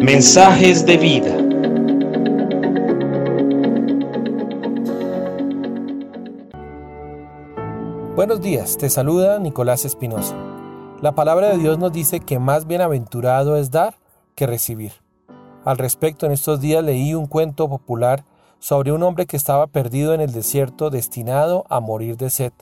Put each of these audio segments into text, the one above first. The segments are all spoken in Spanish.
Mensajes de vida. Buenos días, te saluda Nicolás Espinosa. La palabra de Dios nos dice que más bienaventurado es dar que recibir. Al respecto, en estos días leí un cuento popular sobre un hombre que estaba perdido en el desierto destinado a morir de sed.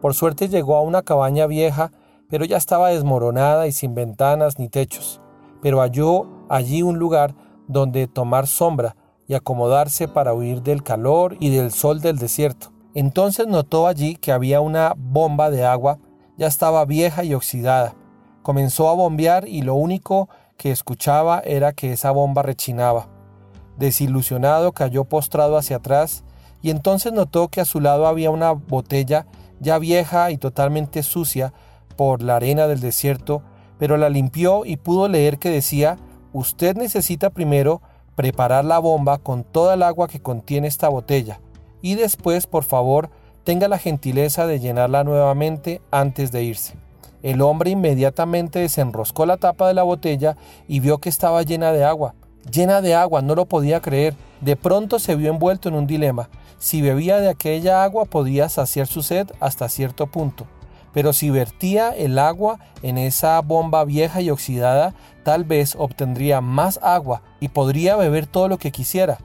Por suerte llegó a una cabaña vieja, pero ya estaba desmoronada y sin ventanas ni techos, pero halló allí un lugar donde tomar sombra y acomodarse para huir del calor y del sol del desierto. Entonces notó allí que había una bomba de agua, ya estaba vieja y oxidada. Comenzó a bombear y lo único que escuchaba era que esa bomba rechinaba. Desilusionado cayó postrado hacia atrás y entonces notó que a su lado había una botella ya vieja y totalmente sucia por la arena del desierto, pero la limpió y pudo leer que decía, usted necesita primero preparar la bomba con toda el agua que contiene esta botella y después, por favor, tenga la gentileza de llenarla nuevamente antes de irse. El hombre inmediatamente desenroscó la tapa de la botella y vio que estaba llena de agua. Llena de agua, no lo podía creer. De pronto se vio envuelto en un dilema. Si bebía de aquella agua podía saciar su sed hasta cierto punto. Pero si vertía el agua en esa bomba vieja y oxidada, tal vez obtendría más agua y podría beber todo lo que quisiera.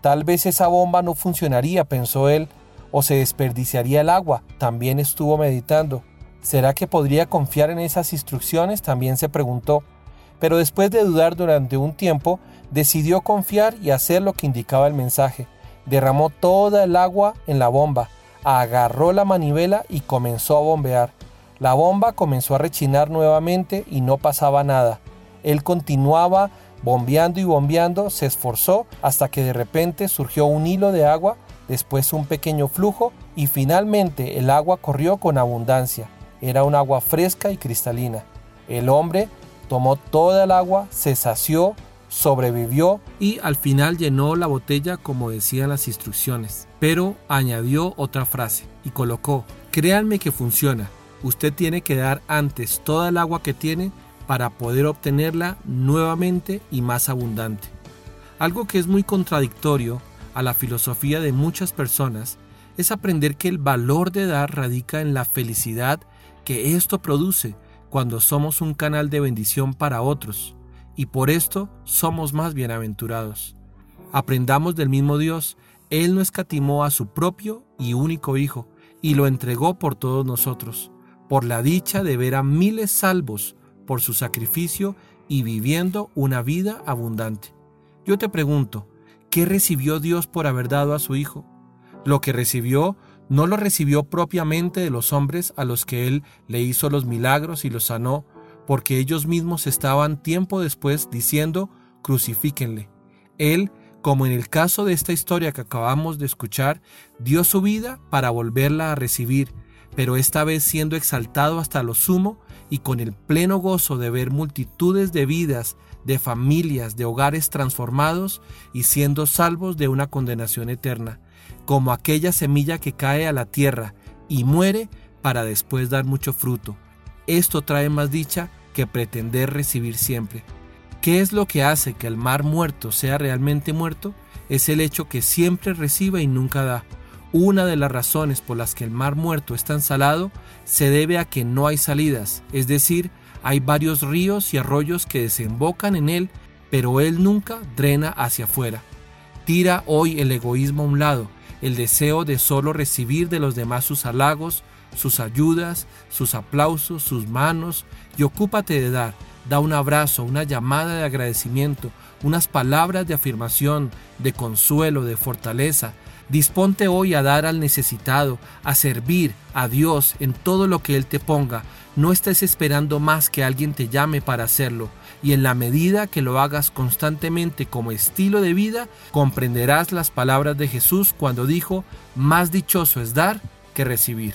Tal vez esa bomba no funcionaría, pensó él, o se desperdiciaría el agua. También estuvo meditando. ¿Será que podría confiar en esas instrucciones? También se preguntó. Pero después de dudar durante un tiempo, decidió confiar y hacer lo que indicaba el mensaje. Derramó toda el agua en la bomba, agarró la manivela y comenzó a bombear. La bomba comenzó a rechinar nuevamente y no pasaba nada. Él continuaba bombeando y bombeando, se esforzó hasta que de repente surgió un hilo de agua, después un pequeño flujo y finalmente el agua corrió con abundancia. Era un agua fresca y cristalina. El hombre tomó toda el agua, se sació, sobrevivió y al final llenó la botella como decían las instrucciones. Pero añadió otra frase y colocó, créanme que funciona. Usted tiene que dar antes toda el agua que tiene para poder obtenerla nuevamente y más abundante. Algo que es muy contradictorio a la filosofía de muchas personas es aprender que el valor de dar radica en la felicidad que esto produce cuando somos un canal de bendición para otros, y por esto somos más bienaventurados. Aprendamos del mismo Dios, Él no escatimó a su propio y único Hijo, y lo entregó por todos nosotros, por la dicha de ver a miles salvos por su sacrificio y viviendo una vida abundante. Yo te pregunto, ¿qué recibió Dios por haber dado a su Hijo? Lo que recibió no lo recibió propiamente de los hombres a los que él le hizo los milagros y los sanó, porque ellos mismos estaban tiempo después diciendo, crucifíquenle. Él, como en el caso de esta historia que acabamos de escuchar, dio su vida para volverla a recibir, pero esta vez siendo exaltado hasta lo sumo y con el pleno gozo de ver multitudes de vidas, de familias, de hogares transformados y siendo salvos de una condenación eterna como aquella semilla que cae a la tierra y muere para después dar mucho fruto. Esto trae más dicha que pretender recibir siempre. ¿Qué es lo que hace que el mar muerto sea realmente muerto? Es el hecho que siempre recibe y nunca da. Una de las razones por las que el mar muerto es tan salado se debe a que no hay salidas, es decir, hay varios ríos y arroyos que desembocan en él, pero él nunca drena hacia afuera. Tira hoy el egoísmo a un lado el deseo de solo recibir de los demás sus halagos, sus ayudas, sus aplausos, sus manos, y ocúpate de dar. Da un abrazo, una llamada de agradecimiento, unas palabras de afirmación, de consuelo, de fortaleza. Disponte hoy a dar al necesitado, a servir a Dios en todo lo que Él te ponga. No estés esperando más que alguien te llame para hacerlo y en la medida que lo hagas constantemente como estilo de vida, comprenderás las palabras de Jesús cuando dijo, más dichoso es dar que recibir.